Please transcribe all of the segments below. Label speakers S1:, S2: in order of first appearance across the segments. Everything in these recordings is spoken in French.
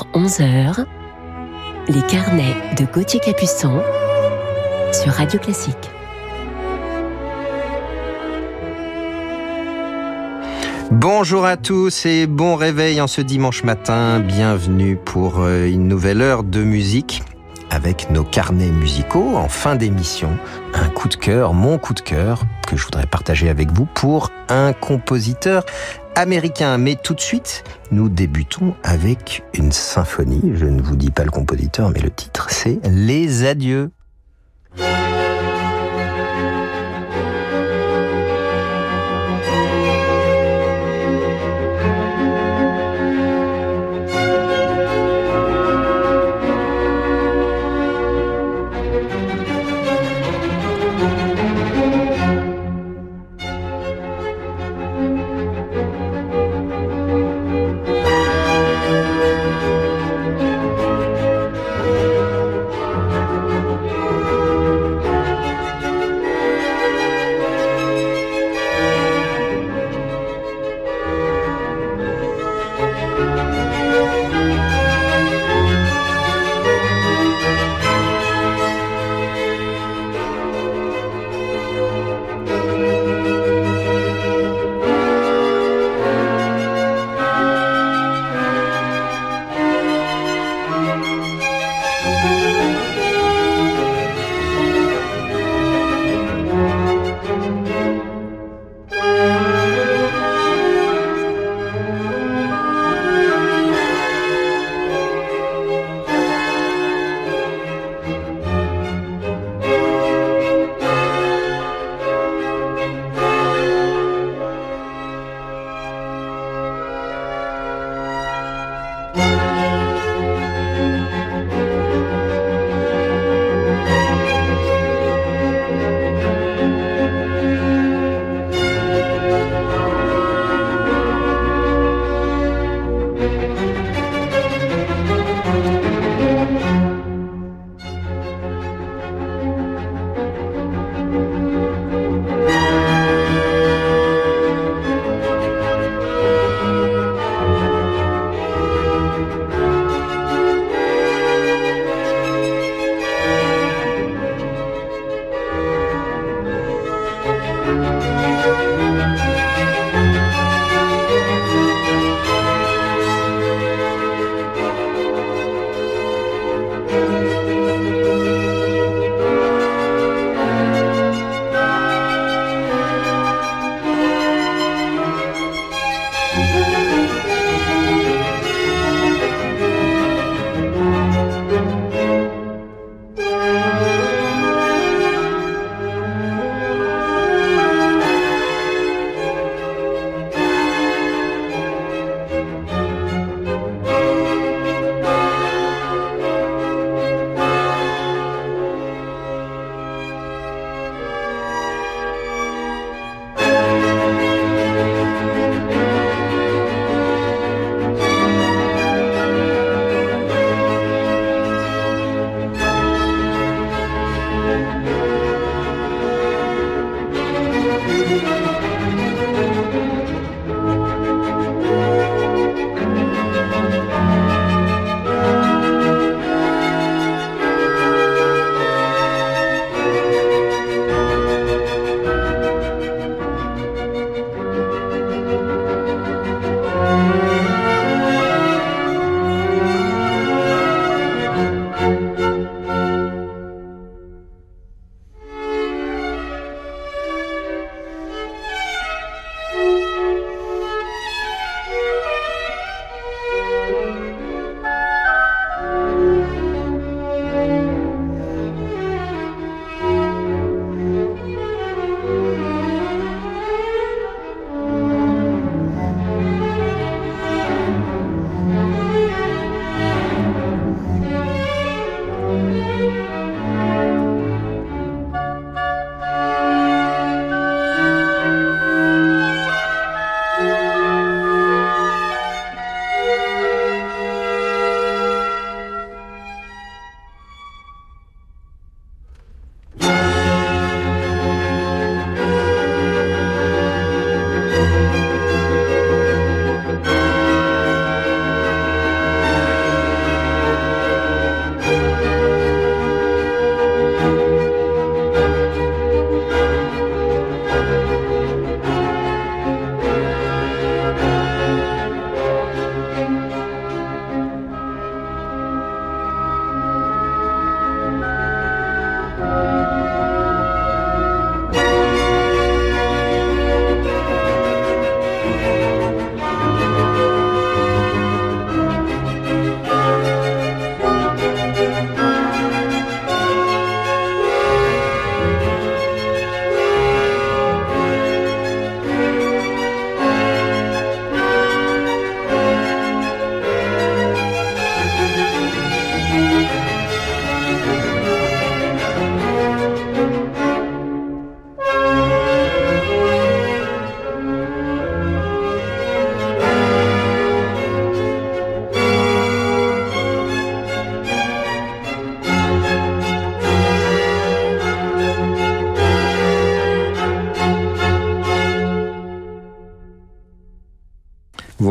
S1: 10h-11h, les carnets de Gauthier Capuçon sur Radio Classique.
S2: Bonjour à tous et bon réveil en ce dimanche matin. Bienvenue pour euh, une nouvelle heure de musique avec nos carnets musicaux en fin d'émission. Un coup de cœur, mon coup de cœur que je voudrais partager avec vous pour un compositeur américain. Mais tout de suite, nous débutons avec une symphonie. Je ne vous dis pas le compositeur, mais le titre c'est Les Adieux.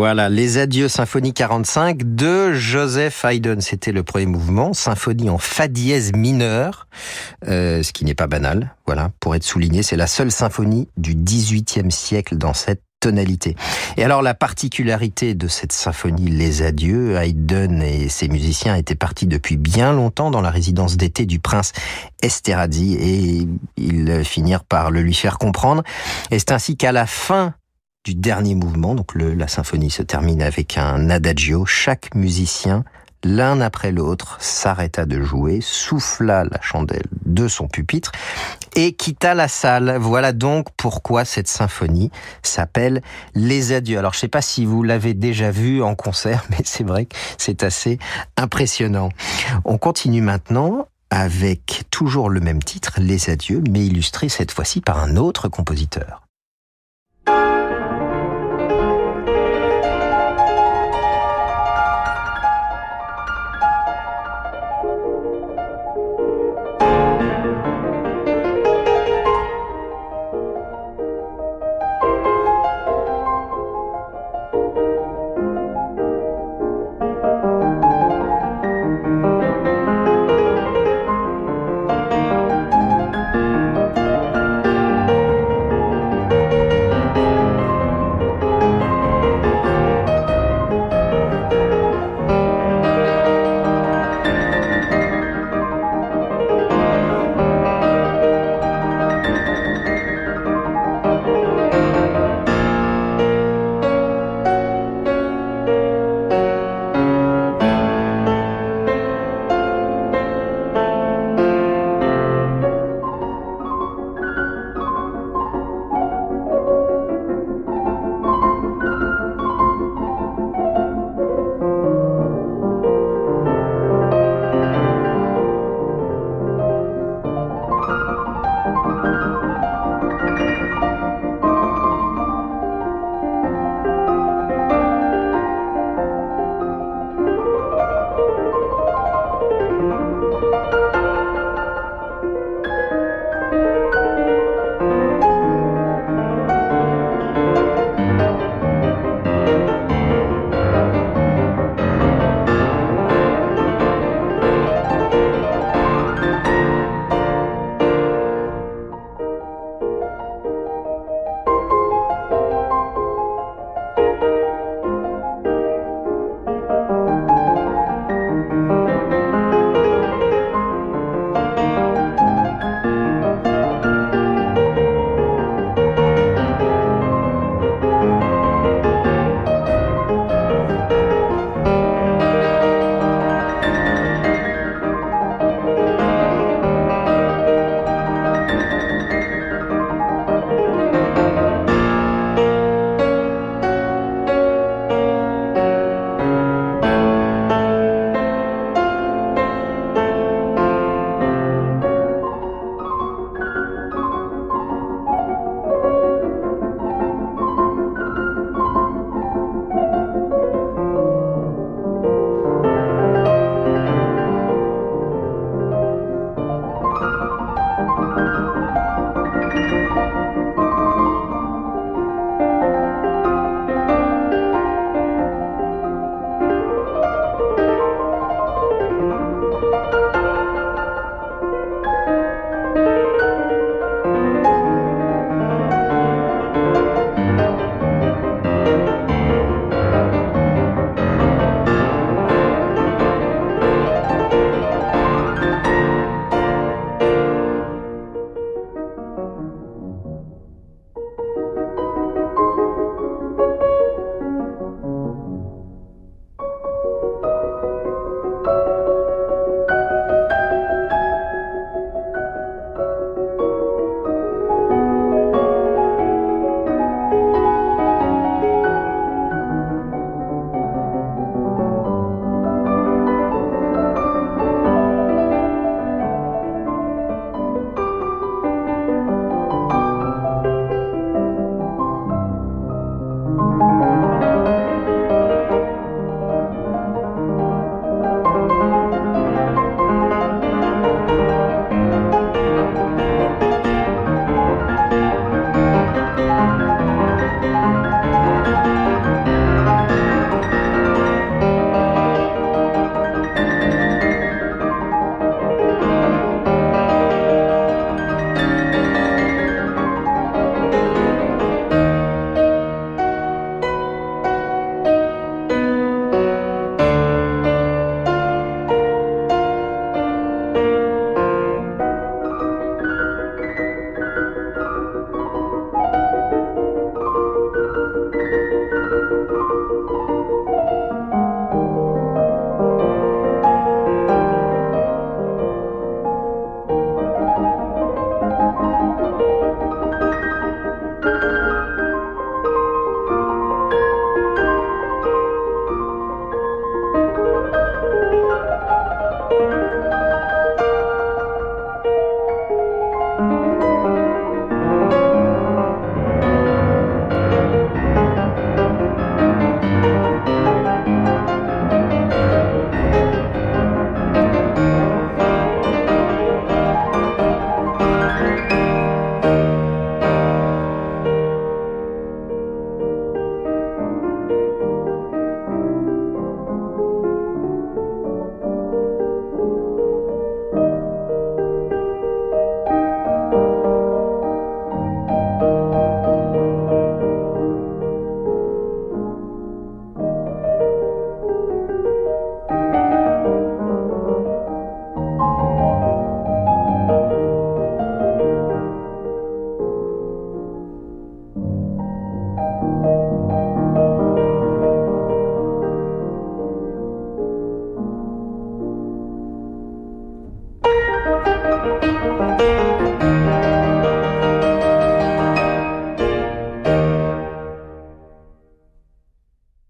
S2: Voilà, les adieux symphonie 45 de Joseph Haydn. C'était le premier mouvement, symphonie en fa dièse mineur, euh, ce qui n'est pas banal. Voilà, pour être souligné, c'est la seule symphonie du XVIIIe siècle dans cette tonalité. Et alors la particularité de cette symphonie Les Adieux, Haydn et ses musiciens étaient partis depuis bien longtemps dans la résidence d'été du prince Esterhazy et ils finirent par le lui faire comprendre. Et c'est ainsi qu'à la fin du dernier mouvement, donc le, la symphonie se termine avec un adagio, chaque musicien l'un après l'autre, s'arrêta de jouer, souffla la chandelle de son pupitre et quitta la salle. Voilà donc pourquoi cette symphonie s'appelle Les Adieux. Alors je sais pas si vous l'avez déjà vu en concert, mais c'est vrai que c'est assez impressionnant. On continue maintenant avec toujours le même titre, Les Adieux, mais illustré cette fois-ci par un autre compositeur.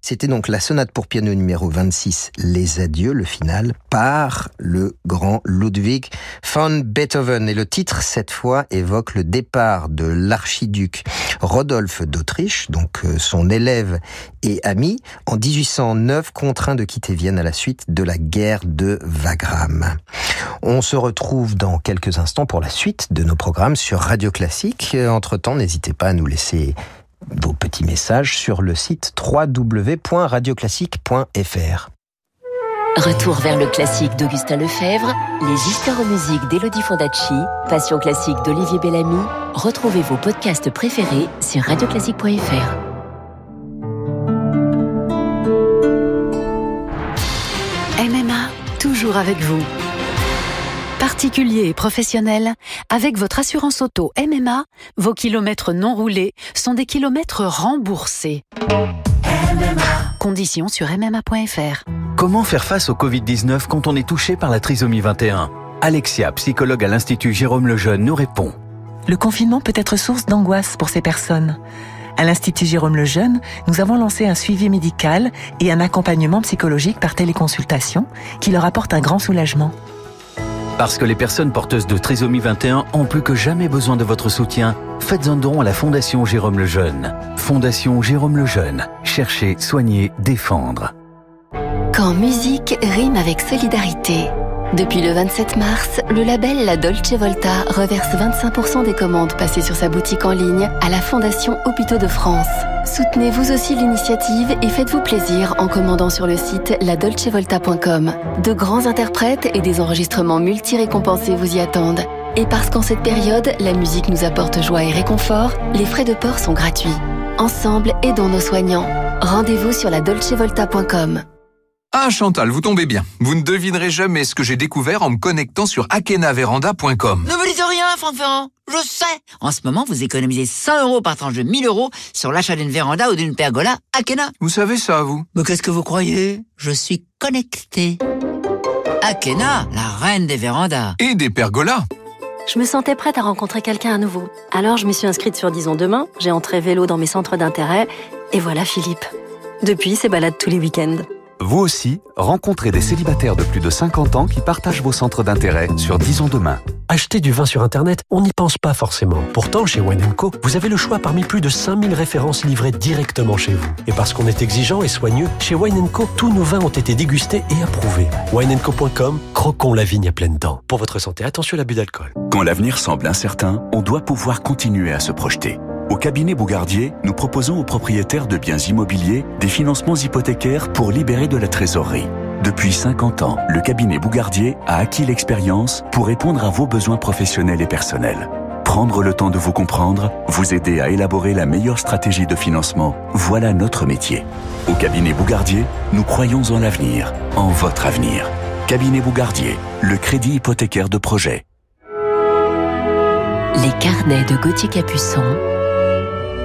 S2: C'était donc la sonate pour piano numéro 26, Les Adieux, le final, par le grand Ludwig von Beethoven. Et le titre, cette fois, évoque le départ de l'archiduc Rodolphe d'Autriche, donc euh, son élève et ami, en 1809, contraint de quitter Vienne à la suite de la guerre de Wagram. On se retrouve dans quelques instants pour la suite de nos programmes sur Radio Classique. Entre-temps, n'hésitez pas à nous laisser vos petits messages sur le site www.radioclassique.fr.
S1: Retour vers le classique d'Augustin Lefebvre, les histoires en musique d'Elodie Fondacci, Passion classique d'Olivier Bellamy. Retrouvez vos podcasts préférés sur radioclassique.fr.
S3: MMA, toujours avec vous. Particulier et professionnel, avec votre assurance auto MMA, vos kilomètres non roulés sont des kilomètres remboursés. Conditions sur MMA.fr.
S4: Comment faire face au Covid-19 quand on est touché par la trisomie 21 Alexia, psychologue à l'Institut Jérôme Lejeune, nous répond.
S5: Le confinement peut être source d'angoisse pour ces personnes. À l'Institut Jérôme Lejeune, nous avons lancé un suivi médical et un accompagnement psychologique par téléconsultation qui leur apporte un grand soulagement.
S4: Parce que les personnes porteuses de trisomie 21 ont plus que jamais besoin de votre soutien, faites un don à la Fondation Jérôme Lejeune. Fondation Jérôme Lejeune. Chercher, soigner, défendre.
S6: Quand musique rime avec solidarité. Depuis le 27 mars, le label La Dolce Volta reverse 25% des commandes passées sur sa boutique en ligne à la Fondation Hôpitaux de France. Soutenez vous aussi l'initiative et faites-vous plaisir en commandant sur le site ladolcevolta.com. De grands interprètes et des enregistrements multi-récompensés vous y attendent. Et parce qu'en cette période, la musique nous apporte joie et réconfort, les frais de port sont gratuits. Ensemble, aidons nos soignants. Rendez-vous sur ladolcevolta.com.
S7: Ah Chantal, vous tombez bien. Vous ne devinerez jamais ce que j'ai découvert en me connectant sur akenaveranda.com.
S8: Ne me dites rien, Franck Ferrand. Je sais. En ce moment, vous économisez 100 euros par tranche de 1000 euros sur l'achat d'une véranda ou d'une pergola Akena.
S7: Vous savez ça, vous?
S8: Mais qu'est-ce que vous croyez? Je suis connecté. Akena, la reine des vérandas.
S7: Et des pergolas.
S9: Je me sentais prête à rencontrer quelqu'un à nouveau. Alors je me suis inscrite sur Disons Demain, j'ai entré vélo dans mes centres d'intérêt, et voilà Philippe. Depuis, c'est balade tous les week-ends.
S10: Vous aussi, rencontrez des célibataires de plus de 50 ans qui partagent vos centres d'intérêt sur Disons Demain.
S11: Acheter du vin sur Internet, on n'y pense pas forcément. Pourtant, chez Wine Co, vous avez le choix parmi plus de 5000 références livrées directement chez vous. Et parce qu'on est exigeant et soigneux, chez Wine Co, tous nos vins ont été dégustés et approuvés. wineco.com, croquons la vigne à pleines dents. Pour votre santé, attention à l'abus d'alcool.
S10: Quand l'avenir semble incertain, on doit pouvoir continuer à se projeter. Au cabinet Bougardier, nous proposons aux propriétaires de biens immobiliers des financements hypothécaires pour libérer de la trésorerie. Depuis 50 ans, le cabinet Bougardier a acquis l'expérience pour répondre à vos besoins professionnels et personnels. Prendre le temps de vous comprendre, vous aider à élaborer la meilleure stratégie de financement, voilà notre métier. Au cabinet Bougardier, nous croyons en l'avenir, en votre avenir. Cabinet Bougardier, le crédit hypothécaire de projet.
S1: Les carnets de Gauthier Capuçon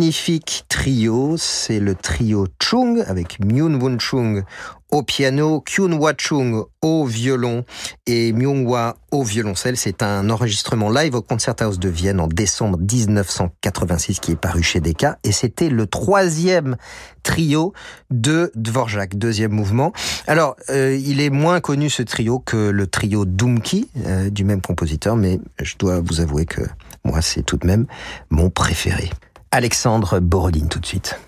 S2: Magnifique trio, c'est le trio Chung avec Myun Won Chung au piano, Kyun Hwa Chung au violon et Myung Hwa au violoncelle. C'est un enregistrement live au Concerthaus de Vienne en décembre 1986 qui est paru chez Decca et c'était le troisième trio de Dvorak, deuxième mouvement. Alors, euh, il est moins connu ce trio que le trio Dumki euh, du même compositeur, mais je dois vous avouer que moi c'est tout de même mon préféré. Alexandre Borodine tout de suite.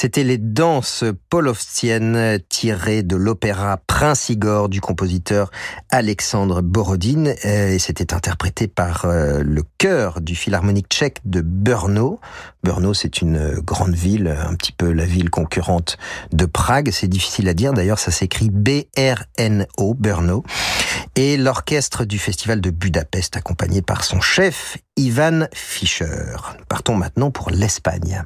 S2: C'était les danses polovstiennes tirées de l'opéra Prince Igor du compositeur Alexandre Borodine et c'était interprété par euh, le chœur du philharmonique tchèque de Brno. Brno, c'est une grande ville, un petit peu la ville concurrente de Prague. C'est difficile à dire. D'ailleurs, ça s'écrit B-R-N-O, Brno. Et l'orchestre du festival de Budapest accompagné par son chef, Ivan Fischer. Partons maintenant pour l'Espagne.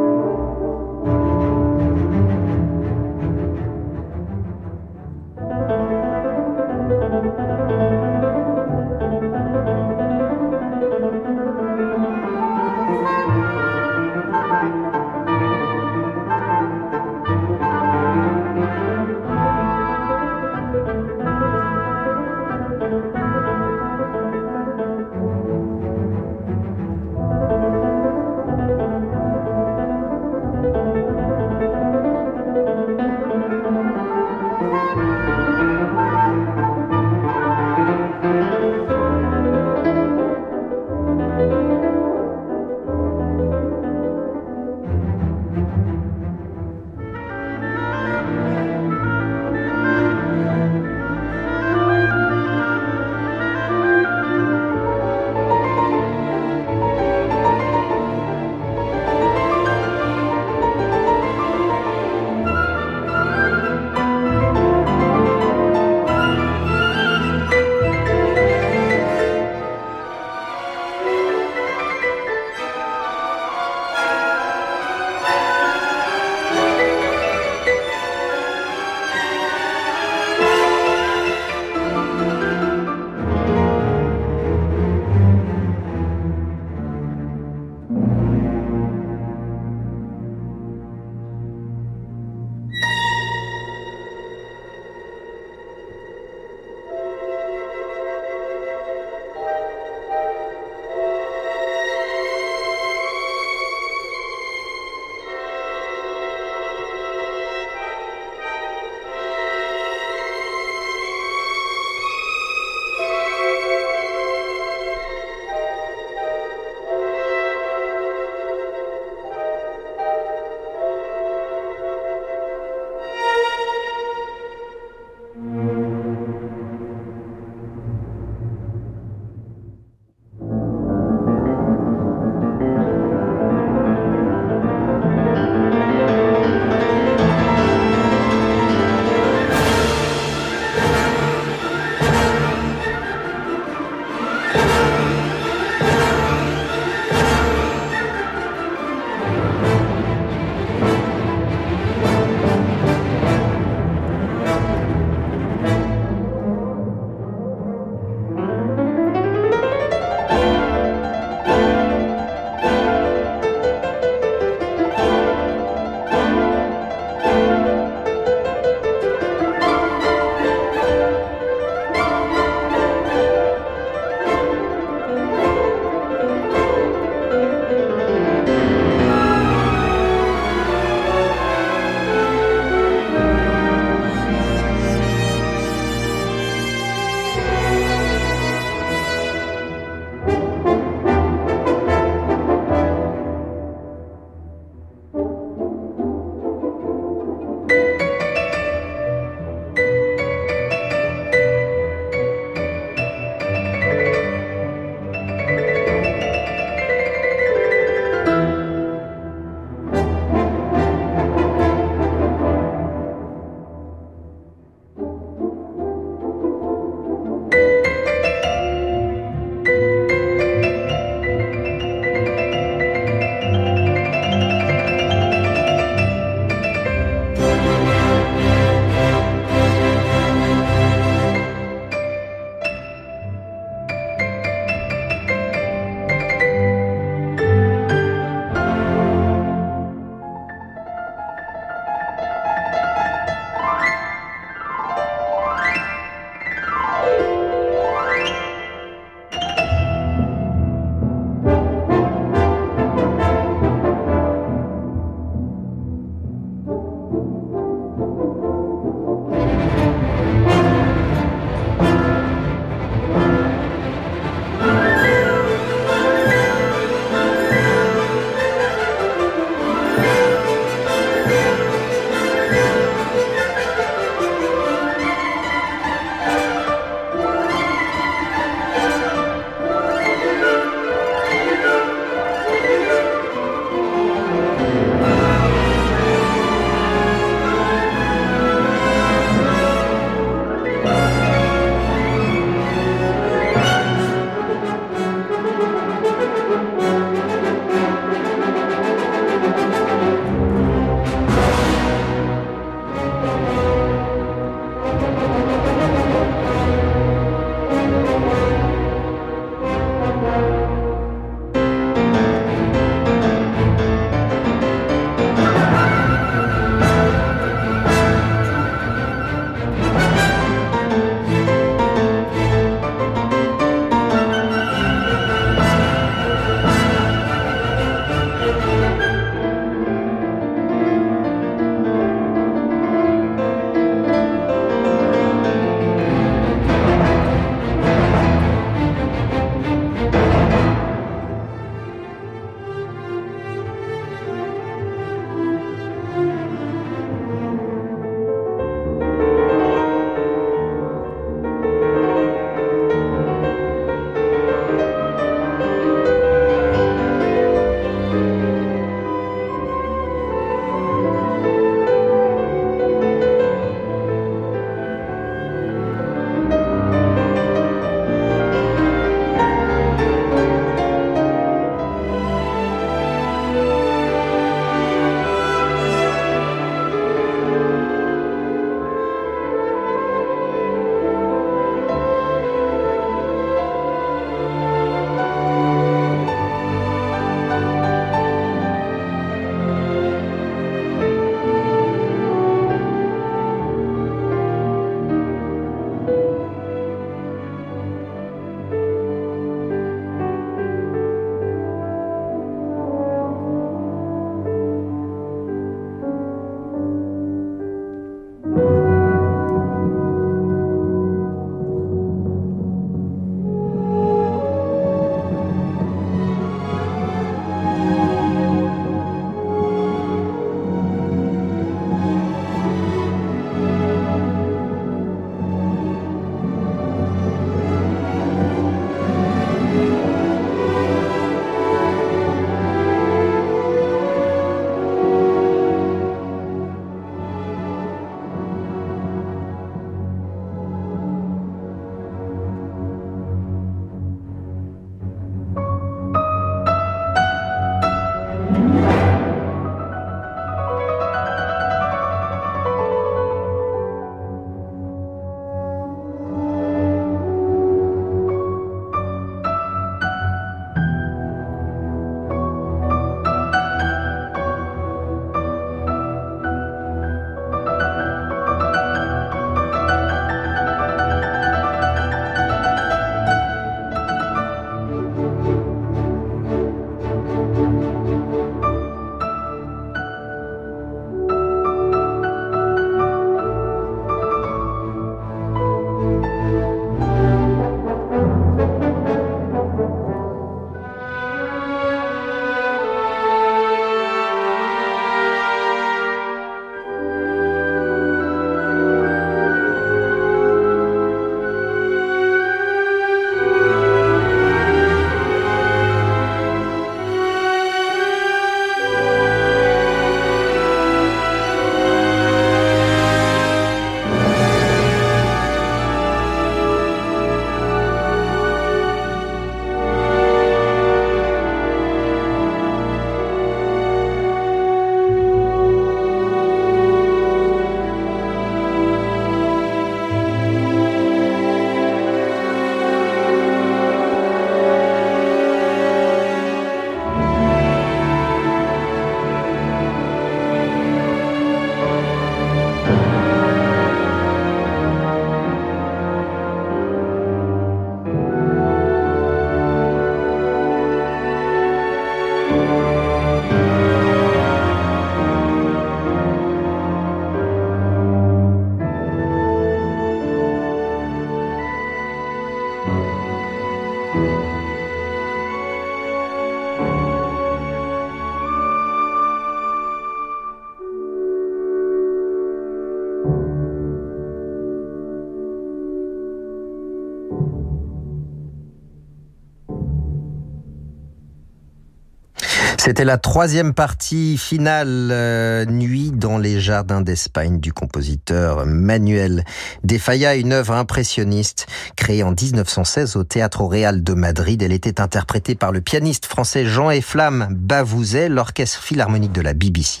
S2: C'était la troisième partie finale euh, Nuit dans les jardins d'Espagne du compositeur Manuel de Falla, une œuvre impressionniste créée en 1916 au Théâtre Real de Madrid. Elle était interprétée par le pianiste français Jean Eflamme Bavouzet, l'orchestre philharmonique de la BBC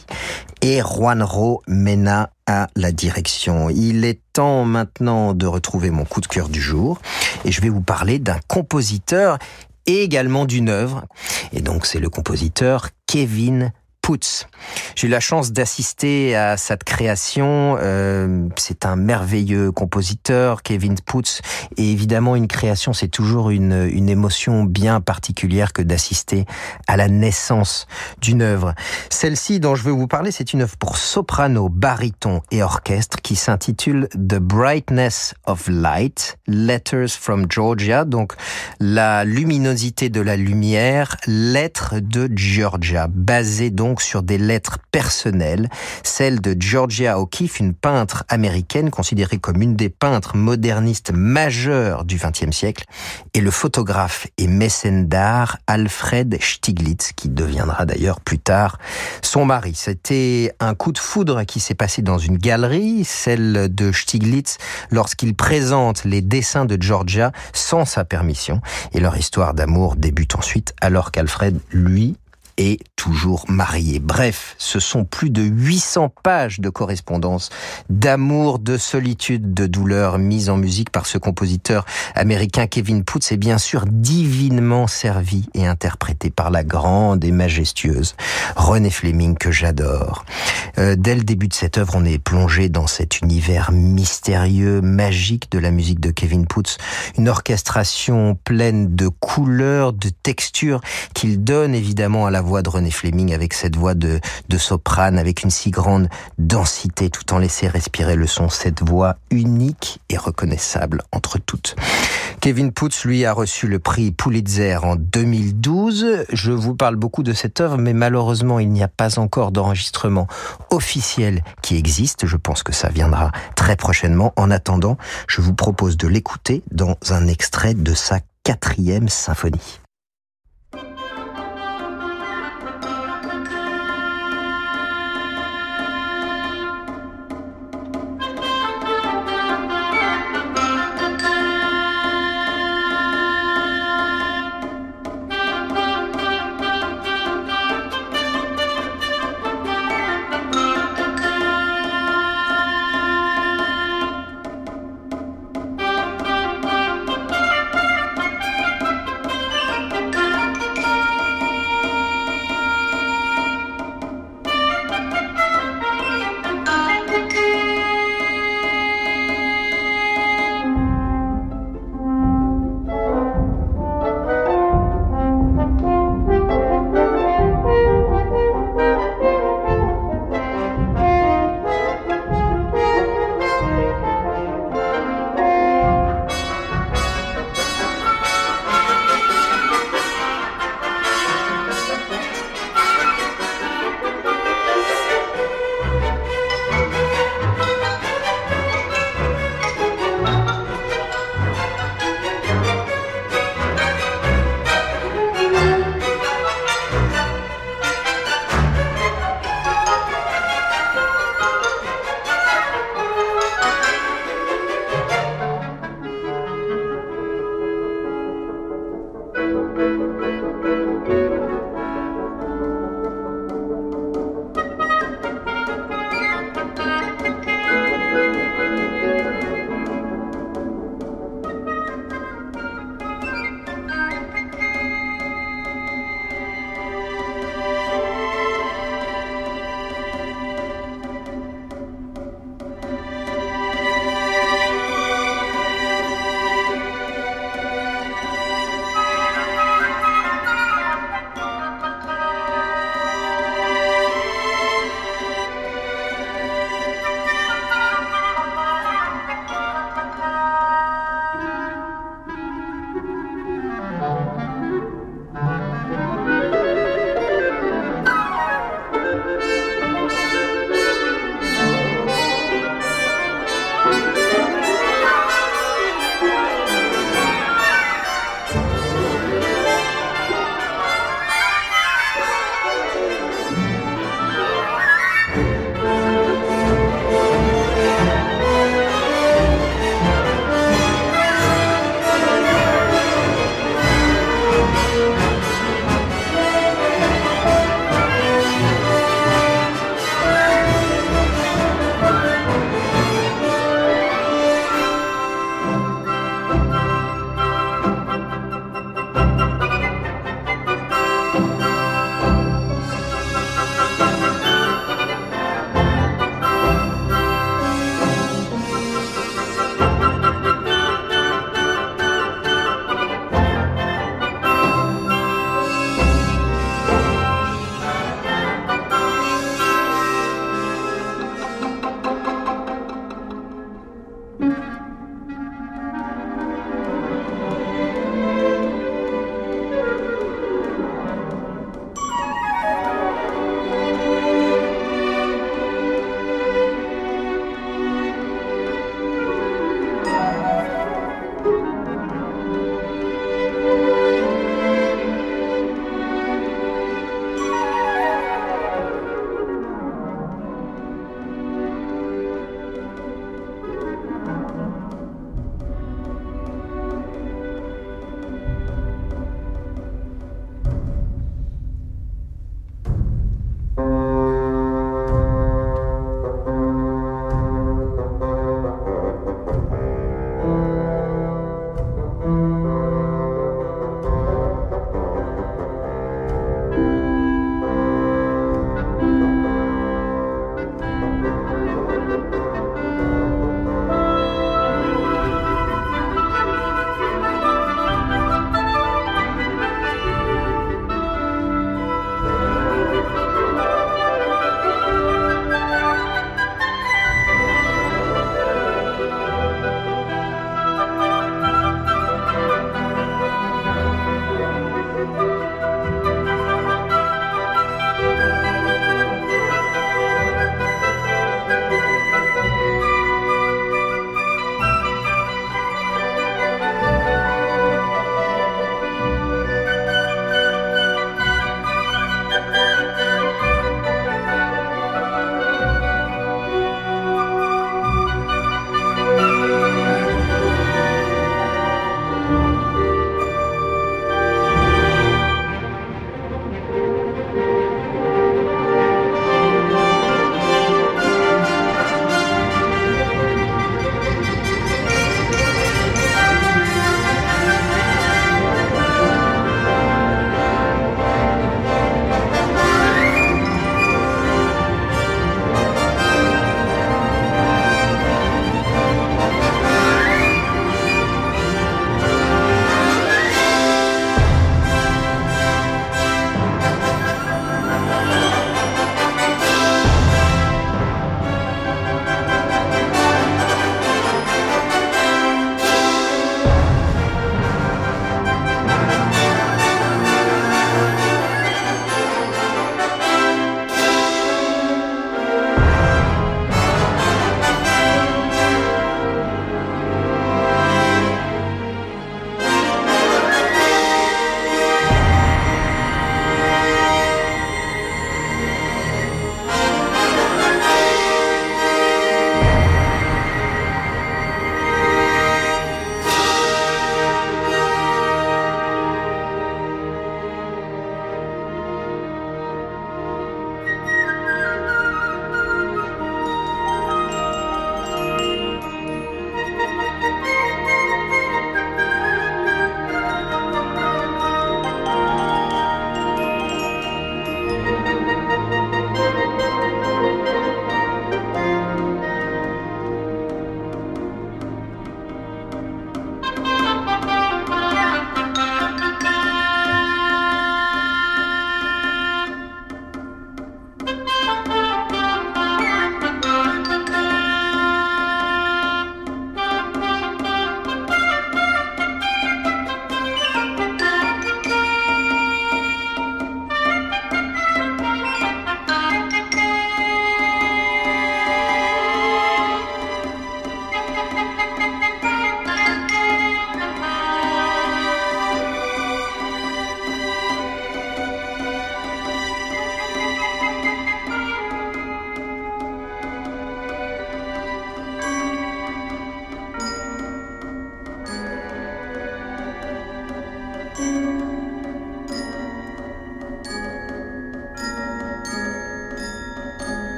S2: et Juanro Mena à la direction. Il est temps maintenant de retrouver mon coup de cœur du jour et je vais vous parler d'un compositeur et également d'une œuvre. Et donc c'est le compositeur Kevin j'ai eu la chance d'assister à cette création. Euh, c'est un merveilleux compositeur, Kevin Putz. Et évidemment, une création, c'est toujours une, une émotion bien particulière que d'assister à la naissance d'une œuvre. Celle-ci dont je veux vous parler, c'est une œuvre pour soprano, baryton et orchestre qui s'intitule The Brightness of Light, Letters from Georgia. Donc, la luminosité de la lumière, lettres de Georgia, basée donc sur des lettres personnelles, celles de Georgia O'Keeffe, une peintre américaine considérée comme une des peintres modernistes majeures du XXe siècle, et le photographe et mécène d'art Alfred Stieglitz, qui deviendra d'ailleurs plus tard son mari. C'était un coup de foudre qui s'est passé dans une galerie, celle de Stieglitz, lorsqu'il présente les dessins de Georgia sans sa permission, et leur histoire d'amour débute ensuite alors qu'Alfred, lui, est toujours marié. Bref, ce sont plus de 800 pages de correspondance, d'amour, de solitude, de douleur mises en musique par ce compositeur américain Kevin Putz et bien sûr divinement servi et interprété par la grande et majestueuse René Fleming que j'adore. Euh, dès le début de cette œuvre, on est plongé dans cet univers mystérieux, magique de la musique de Kevin Putz, une orchestration pleine de couleurs, de textures qu'il donne évidemment à la voix de René Fleming avec cette voix de, de soprane avec une si grande densité tout en laissant respirer le son, cette voix unique et reconnaissable entre toutes. Kevin Putz, lui, a reçu le prix Pulitzer en 2012. Je vous parle beaucoup de cette œuvre, mais malheureusement, il n'y a pas encore d'enregistrement officiel qui existe. Je pense que ça viendra très prochainement. En attendant, je vous propose de l'écouter dans un extrait de sa quatrième symphonie.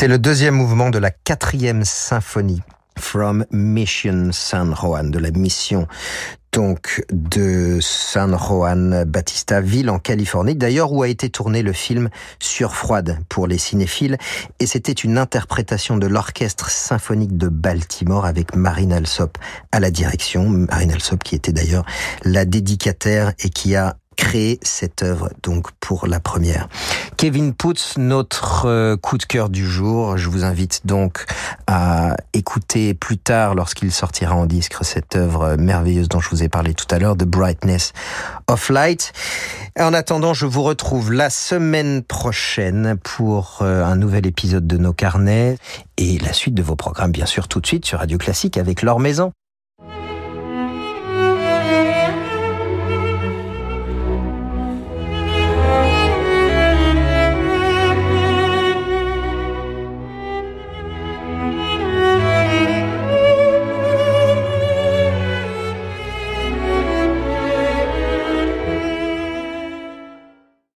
S2: C'était le deuxième mouvement de la quatrième symphonie. From Mission San Juan, de la mission donc de San Juan Batista, ville en Californie, d'ailleurs où a été tourné le film Sur froide pour les cinéphiles, et c'était une interprétation de l'orchestre symphonique de Baltimore avec Marine Alsop à la direction, Marine Alsop qui était d'ailleurs la dédicataire et qui a créé cette œuvre donc pour la première. Kevin Putz, notre euh, coup de cœur du jour. Je vous invite donc à écouter plus tard, lorsqu'il sortira en disque, cette œuvre merveilleuse dont je vous ai parlé tout à l'heure, The Brightness of Light. En attendant, je vous retrouve la semaine prochaine pour euh, un nouvel épisode de nos carnets et la suite de vos programmes, bien sûr, tout de suite sur Radio Classique avec leur maison.